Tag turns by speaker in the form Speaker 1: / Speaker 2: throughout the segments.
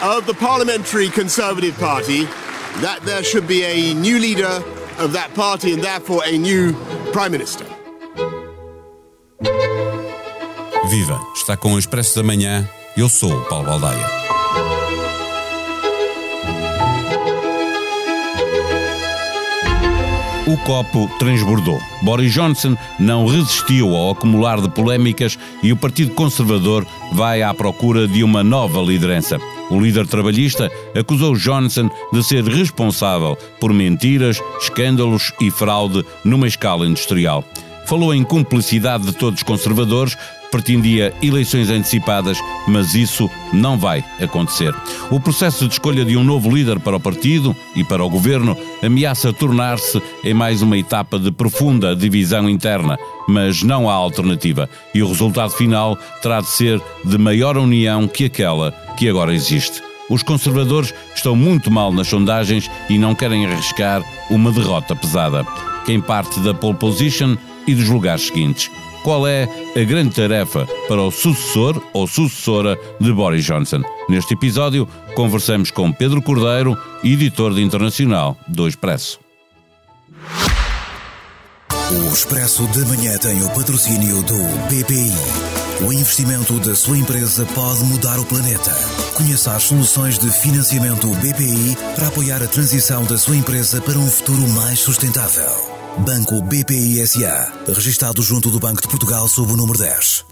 Speaker 1: of the Parliamentary Conservative Party that there should be a new leader of that party and therefore a new Prime Minister.
Speaker 2: Viva! Está com o Expresso da Manhã. Eu sou Paulo Baldaia. O copo transbordou. Boris Johnson não resistiu ao acumular de polémicas e o Partido Conservador vai à procura de uma nova liderança. O líder trabalhista acusou Johnson de ser responsável por mentiras, escândalos e fraude numa escala industrial. Falou em cumplicidade de todos os conservadores, pretendia eleições antecipadas, mas isso não vai acontecer. O processo de escolha de um novo líder para o partido e para o governo ameaça tornar-se em mais uma etapa de profunda divisão interna, mas não há alternativa e o resultado final terá de ser de maior união que aquela que agora existe. Os conservadores estão muito mal nas sondagens e não querem arriscar uma derrota pesada. Quem parte da pole position e dos lugares seguintes qual é a grande tarefa para o sucessor ou sucessora de Boris Johnson. Neste episódio, conversamos com Pedro Cordeiro, editor de internacional do Expresso.
Speaker 3: O Expresso de Manhã tem o patrocínio do BPI. O investimento da sua empresa pode mudar o planeta. Conheça as soluções de financiamento BPI para apoiar a transição da sua empresa para um futuro mais sustentável. Banco BPI SA, registado junto do Banco de Portugal sob o número 10.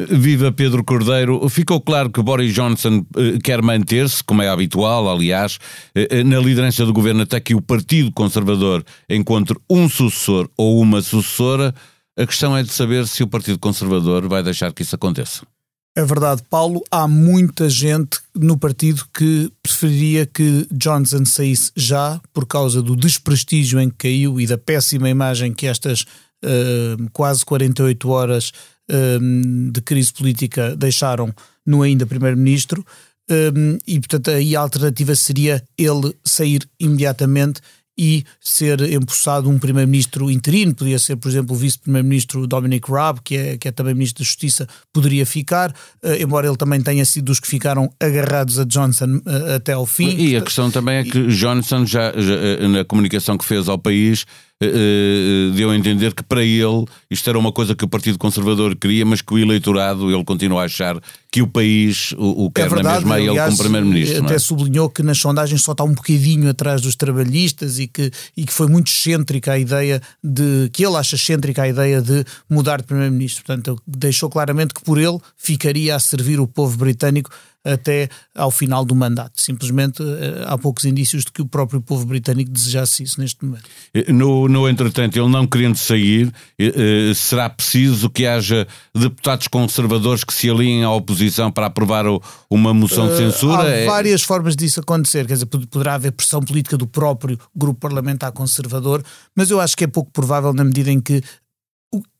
Speaker 2: Viva Pedro Cordeiro. Ficou claro que Boris Johnson eh, quer manter-se, como é habitual, aliás, eh, eh, na liderança do governo até que o Partido Conservador encontre um sucessor ou uma sucessora. A questão é de saber se o Partido Conservador vai deixar que isso aconteça.
Speaker 4: É verdade, Paulo. Há muita gente no partido que preferiria que Johnson saísse já por causa do desprestígio em que caiu e da péssima imagem que estas uh, quase 48 horas uh, de crise política deixaram no ainda primeiro-ministro. Um, e portanto aí a alternativa seria ele sair imediatamente e ser empossado um primeiro-ministro interino, podia ser, por exemplo, o vice-primeiro-ministro Dominic Raab, que é, que é também ministro da Justiça, poderia ficar, uh, embora ele também tenha sido dos que ficaram agarrados a Johnson uh, até ao fim.
Speaker 2: E a questão também é que Johnson, já, já eh, na comunicação que fez ao país, uh, deu a entender que para ele isto era uma coisa que o Partido Conservador queria, mas que o eleitorado, ele continua a achar que o país o, o quer é verdade, na mesma aliás, ele como Primeiro-Ministro.
Speaker 4: Até
Speaker 2: é?
Speaker 4: sublinhou que nas sondagens só está um bocadinho atrás dos trabalhistas e que, e que foi muito excêntrica a ideia de, que ele acha excêntrica a ideia de mudar de Primeiro-Ministro. Portanto, deixou claramente que por ele ficaria a servir o povo britânico até ao final do mandato. Simplesmente eh, há poucos indícios de que o próprio povo britânico desejasse isso neste momento.
Speaker 2: No, no entretanto, ele não querendo sair, eh, eh, será preciso que haja deputados conservadores que se alinhem à oposição para aprovar uma moção de censura?
Speaker 4: Há é- várias formas disso acontecer, quer dizer, poderá haver pressão política do próprio grupo parlamentar conservador, mas eu acho que é pouco provável na medida em que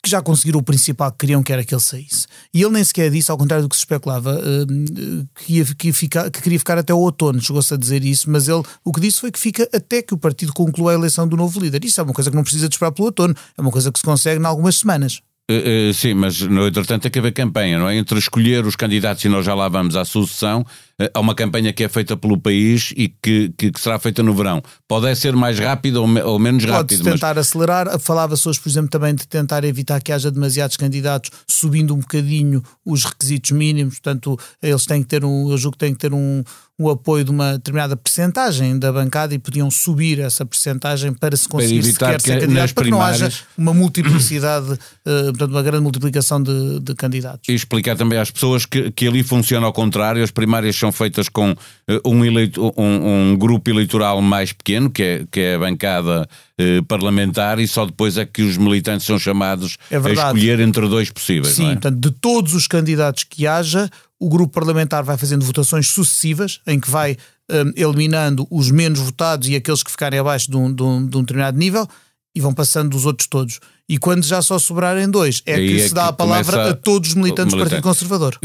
Speaker 4: que já conseguiram o principal que queriam, que era que ele saísse. E ele nem sequer disse, ao contrário do que se especulava, uh, que, ia, que, ia ficar, que queria ficar até o outono, chegou-se a dizer isso, mas ele o que disse foi que fica até que o partido conclua a eleição do novo líder. Isso é uma coisa que não precisa de esperar pelo outono, é uma coisa que se consegue em algumas semanas.
Speaker 2: Uh, uh, sim, mas no entretanto que haver campanha, não é? Entre escolher os candidatos e nós já lá vamos à sucessão, há uma campanha que é feita pelo país e que, que, que será feita no verão. Pode ser mais rápida ou, me, ou menos rápida.
Speaker 4: Pode tentar mas... acelerar. Falava-se hoje, por exemplo, também de tentar evitar que haja demasiados candidatos, subindo um bocadinho os requisitos mínimos. Portanto, eles têm que ter um, eu julgo que têm que ter um, o apoio de uma determinada percentagem da bancada e podiam subir essa percentagem para se conseguir para sequer ser candidato, para que não haja uma multiplicidade, uh, portanto, uma grande multiplicação de, de, candidatos.
Speaker 2: E explicar também às pessoas que, que ali funciona ao contrário, as primárias são feitas com uh, um, eleito, um, um, grupo eleitoral mais pequeno, que é, que é a bancada uh, parlamentar, e só depois é que os militantes são chamados é a escolher entre dois possíveis.
Speaker 4: Sim,
Speaker 2: é?
Speaker 4: portanto, de todos os candidatos que haja, o grupo parlamentar vai fazendo votações sucessivas, em que vai um, eliminando os menos votados e aqueles que ficarem abaixo de um, de um, de um determinado nível, e vão passando os outros todos. E quando já só sobrarem dois, é Aí que é se dá a palavra a todos os militantes do Partido Conservador.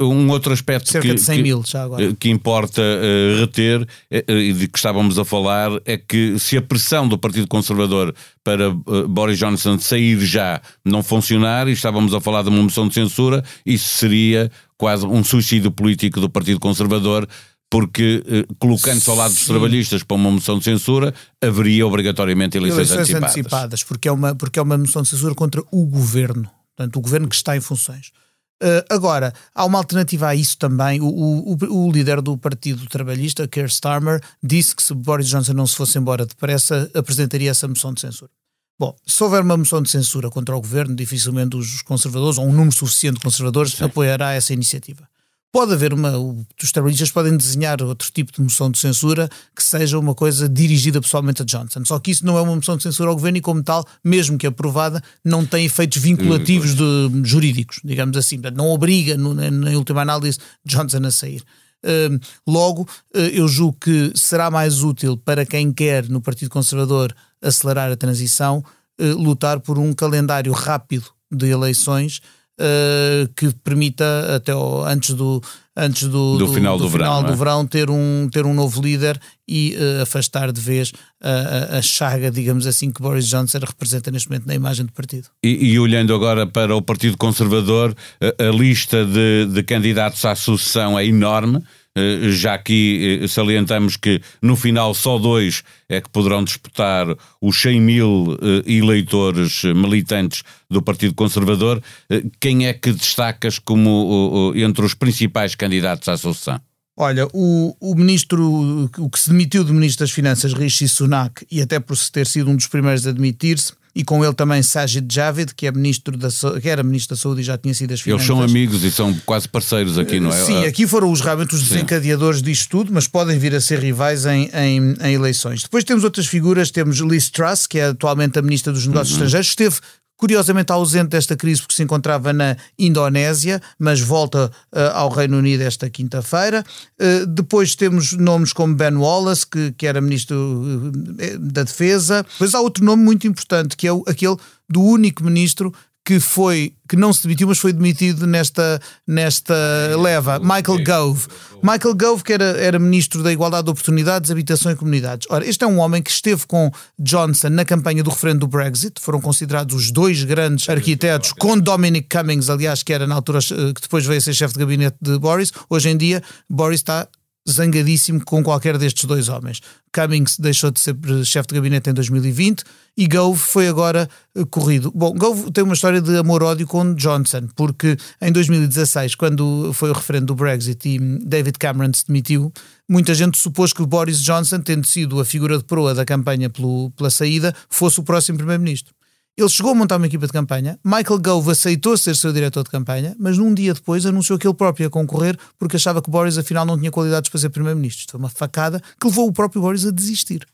Speaker 2: Um outro aspecto
Speaker 4: Cerca
Speaker 2: que,
Speaker 4: de 100 mil já agora.
Speaker 2: que importa uh, reter uh, e de que estávamos a falar é que se a pressão do Partido Conservador para uh, Boris Johnson sair já não funcionar, e estávamos a falar de uma moção de censura, isso seria quase um suicídio político do Partido Conservador porque eh, colocando-se ao lado dos trabalhistas para uma moção de censura, haveria obrigatoriamente eleições, eleições antecipadas. antecipadas.
Speaker 4: porque, é uma, porque é uma moção de censura contra o governo, portanto, o governo que está em funções. Uh, agora, há uma alternativa a isso também. O, o, o, líder do Partido Trabalhista, Keir Starmer, disse que se Boris Johnson não se fosse embora depressa, apresentaria essa moção de censura. Bom, se houver uma moção de censura contra o governo, dificilmente os conservadores, ou um número suficiente de conservadores, Sim. apoiará essa iniciativa. Pode haver uma. Os trabalhistas podem desenhar outro tipo de moção de censura que seja uma coisa dirigida pessoalmente a Johnson. Só que isso não é uma moção de censura ao governo e, como tal, mesmo que aprovada, não tem efeitos vinculativos de, jurídicos, digamos assim. Não obriga, no, na última análise, Johnson a sair. Uh, logo, uh, eu julgo que será mais útil para quem quer, no Partido Conservador, acelerar a transição, uh, lutar por um calendário rápido de eleições uh, que permita até ao, antes do antes do,
Speaker 2: do, do final, do, do
Speaker 4: final
Speaker 2: verão,
Speaker 4: do verão é? ter um ter um novo líder e uh, afastar de vez a, a, chaga, digamos assim, que Boris Johnson representa neste momento na imagem do partido.
Speaker 2: E, e olhando agora para o Partido Conservador, a, a lista de, de candidatos à sucessão é enorme. Eh, já aqui eh, salientamos que no final só dois é que poderão disputar os 100 mil eh, eleitores militantes do Partido Conservador. Quem é que destacas como entre os principais candidatos à sucessão?
Speaker 4: Olha, o, o ministro, o que se demitiu do ministro das Finanças, Rishi Sunak, e até por ter sido um dos primeiros a admitir-se, e com ele também Sajid Javid, que, é ministro da, que era ministro da Saúde e já tinha sido as
Speaker 2: finanças. Eles são amigos e são quase parceiros aqui, não é?
Speaker 4: Sim, aqui foram os, realmente os desencadeadores Sim. disto tudo, mas podem vir a ser rivais em, em, em, eleições. Depois temos outras figuras, temos Liz Truss, que é atualmente a ministra dos Negócios uhum. Estrangeiros, esteve curiosamente ausente desta crise porque se encontrava na Indonésia, mas volta uh, ao Reino Unido esta quinta-feira. Uh, depois temos nomes como Ben Wallace, que, que era ministro uh, da Defesa. Depois há outro nome muito importante, que é o, aquele do único ministro que foi que não se demitiu, mas foi demitido nesta, nesta leva, Michael Gove. Michael Gove, que era, era ministro da Igualdade de Oportunidades, Habitação e Comunidades. Ora, este é um homem que esteve com Johnson na campanha do referendo do Brexit, foram considerados os dois grandes arquitetos, com Dominic Cummings, aliás, que era na altura eh, que depois veio a ser chefe de gabinete de Boris. Hoje em dia, Boris está zangadíssimo com qualquer destes dois homens. Cummings deixou de ser chefe de gabinete em 2020 e Gove foi agora uh, corrido. Bom, Gove tem uma história de amor-ódio com Johnson, porque em 2016, quando foi o referendo do Brexit e David Cameron se demitiu, muita gente supôs que Boris Johnson, tendo sido a figura de proa da campanha pelo, pela saída, fosse o próximo primeiro-ministro. Ele chegou a montar uma equipa de campanha. Michael Gove aceitou ser seu diretor de campanha, mas num dia depois anunciou que ele próprio ia concorrer porque achava que Boris afinal não tinha qualidades para ser primeiro-ministro. Foi uma facada que levou o próprio Boris a desistir.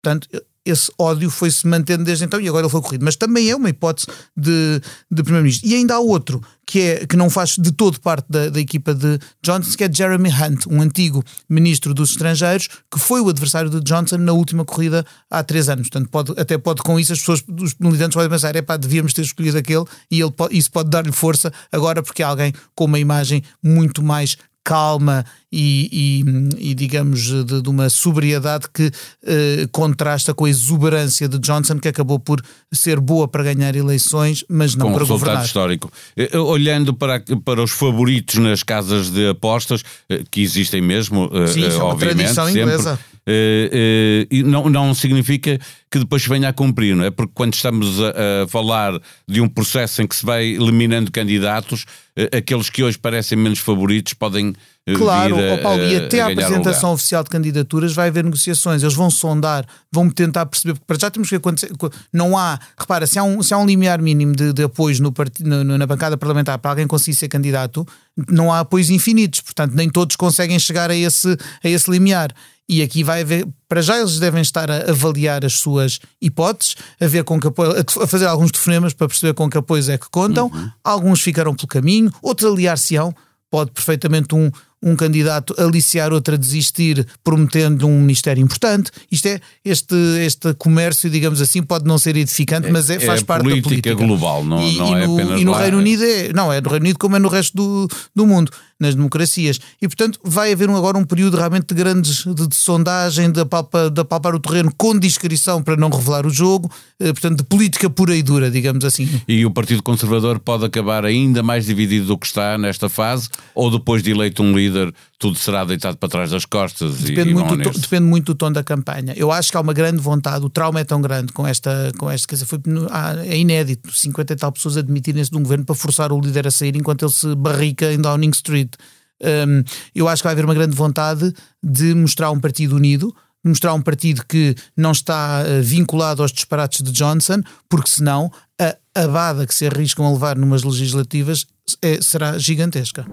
Speaker 4: Portanto, esse ódio foi-se mantendo desde então e agora ele foi corrido. Mas também é uma hipótese de, de Primeiro-Ministro. E ainda há outro que, é, que não faz de todo parte da, da equipa de Johnson, que é Jeremy Hunt, um antigo Ministro dos Estrangeiros, que foi o adversário de Johnson na última corrida há três anos. Portanto, pode, até pode com isso as pessoas, os militantes podem pensar, é pá, devíamos ter escolhido aquele e ele, isso pode dar-lhe força agora porque é alguém com uma imagem muito mais calma e, e, e digamos, de, de, uma sobriedade que eh, contrasta com a exuberância de Johnson, que acabou por ser boa para ganhar eleições, mas não
Speaker 2: com
Speaker 4: para
Speaker 2: resultado
Speaker 4: governar.
Speaker 2: histórico. Eh, eh, olhando para, para os favoritos nas casas de apostas, que existem mesmo,
Speaker 4: Sim, é uma tradição inglesa.
Speaker 2: E não, não significa que depois venha a cumprir, não é? Porque quando estamos a, a falar de um processo em que se vai eliminando candidatos, uh, aqueles que hoje parecem menos favoritos podem
Speaker 4: Claro,
Speaker 2: vir a,
Speaker 4: Paulo, e até a, a apresentação oficial de candidaturas vai haver negociações, eles vão sondar, vão tentar perceber, porque para já temos que acontecer, não há, repara, se há um, se há um limiar mínimo de, de apoios no no, na bancada parlamentar para alguém conseguir ser candidato, não há apoios infinitos, portanto nem todos conseguem chegar a esse, a esse limiar. E aqui vai haver, para já eles devem estar a avaliar as suas hipóteses, a ver com que apoio, a fazer alguns telefonemas para perceber com que apoios é que contam. Uhum. Alguns ficarão pelo caminho, outros aliar-se-ão. Pode perfeitamente um, um candidato aliciar outro a desistir, prometendo um ministério importante. Isto é, este, este comércio, digamos assim, pode não ser edificante, mas é, faz
Speaker 2: é
Speaker 4: parte
Speaker 2: política
Speaker 4: da política
Speaker 2: global, não,
Speaker 4: e,
Speaker 2: não
Speaker 4: e
Speaker 2: é
Speaker 4: no,
Speaker 2: apenas
Speaker 4: E no
Speaker 2: lá.
Speaker 4: Reino Unido é, não, é no Reino Unido como é no resto do, do mundo, nas democracias. E portanto vai haver um, agora um período realmente de grandes de, de sondagem, de, apalpa, de apalpar o terreno com discrição para não revelar o jogo, eh, portanto, de política pura e dura, digamos assim.
Speaker 2: E o Partido Conservador pode acabar ainda mais dividido do que está nesta fase, ou depois de eleito um líder, tudo será deitado para trás das costas
Speaker 4: Depende,
Speaker 2: e
Speaker 4: muito
Speaker 2: vão
Speaker 4: do, depende muito do tom da campanha. Eu acho que há uma grande vontade, o trauma é tão grande com esta, com esta quer dizer, foi, é inédito, 50 e tal pessoas admitirem-se de um governo para forçar o líder a sair enquanto ele se barrica em Downing Street. Hum, eu acho que vai haver uma grande vontade de mostrar um partido unido, de mostrar um partido que não está eh, vinculado aos disparates de Johnson, porque senão a abada que se arriscam a levar numas legislativas é- será gigantesca.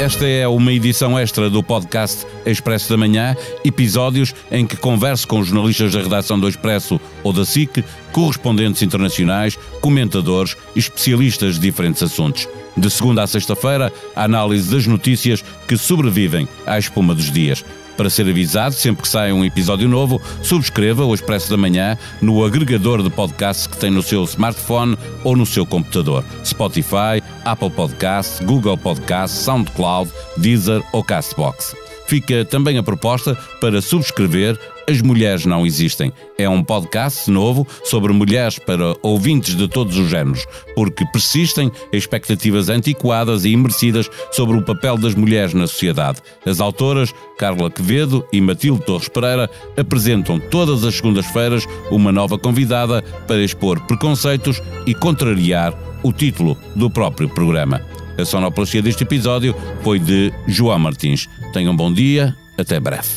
Speaker 2: Esta é uma edição extra do podcast Expresso da Manhã, episódios em que converso com jornalistas da redação do Expresso ou da SIC, correspondentes internacionais, comentadores e especialistas de diferentes assuntos. De segunda a sexta-feira, a análise das notícias que sobrevivem à espuma dos dias. Para ser avisado sempre que sai um episódio novo, subscreva o Expresso da Manhã no agregador de podcasts que tem no seu smartphone ou no seu computador. Spotify, Apple Podcasts, Google Podcasts, SoundCloud, Deezer ou Castbox. Fica também a proposta para subscrever As Mulheres Não Existem. É um podcast novo sobre mulheres para ouvintes de todos os géneros, porque persistem expectativas antiquadas e imerecidas sobre o papel das mulheres na sociedade. As autoras, Carla Quevedo e Matilde Torres Pereira, apresentam todas as segundas-feiras uma nova convidada para expor preconceitos e contrariar o título do próprio programa. A sonoplastia deste episódio foi de João Martins. Tenham um bom dia, até breve.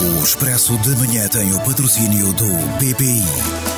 Speaker 3: O Expresso da Manhã tem o patrocínio do BPI.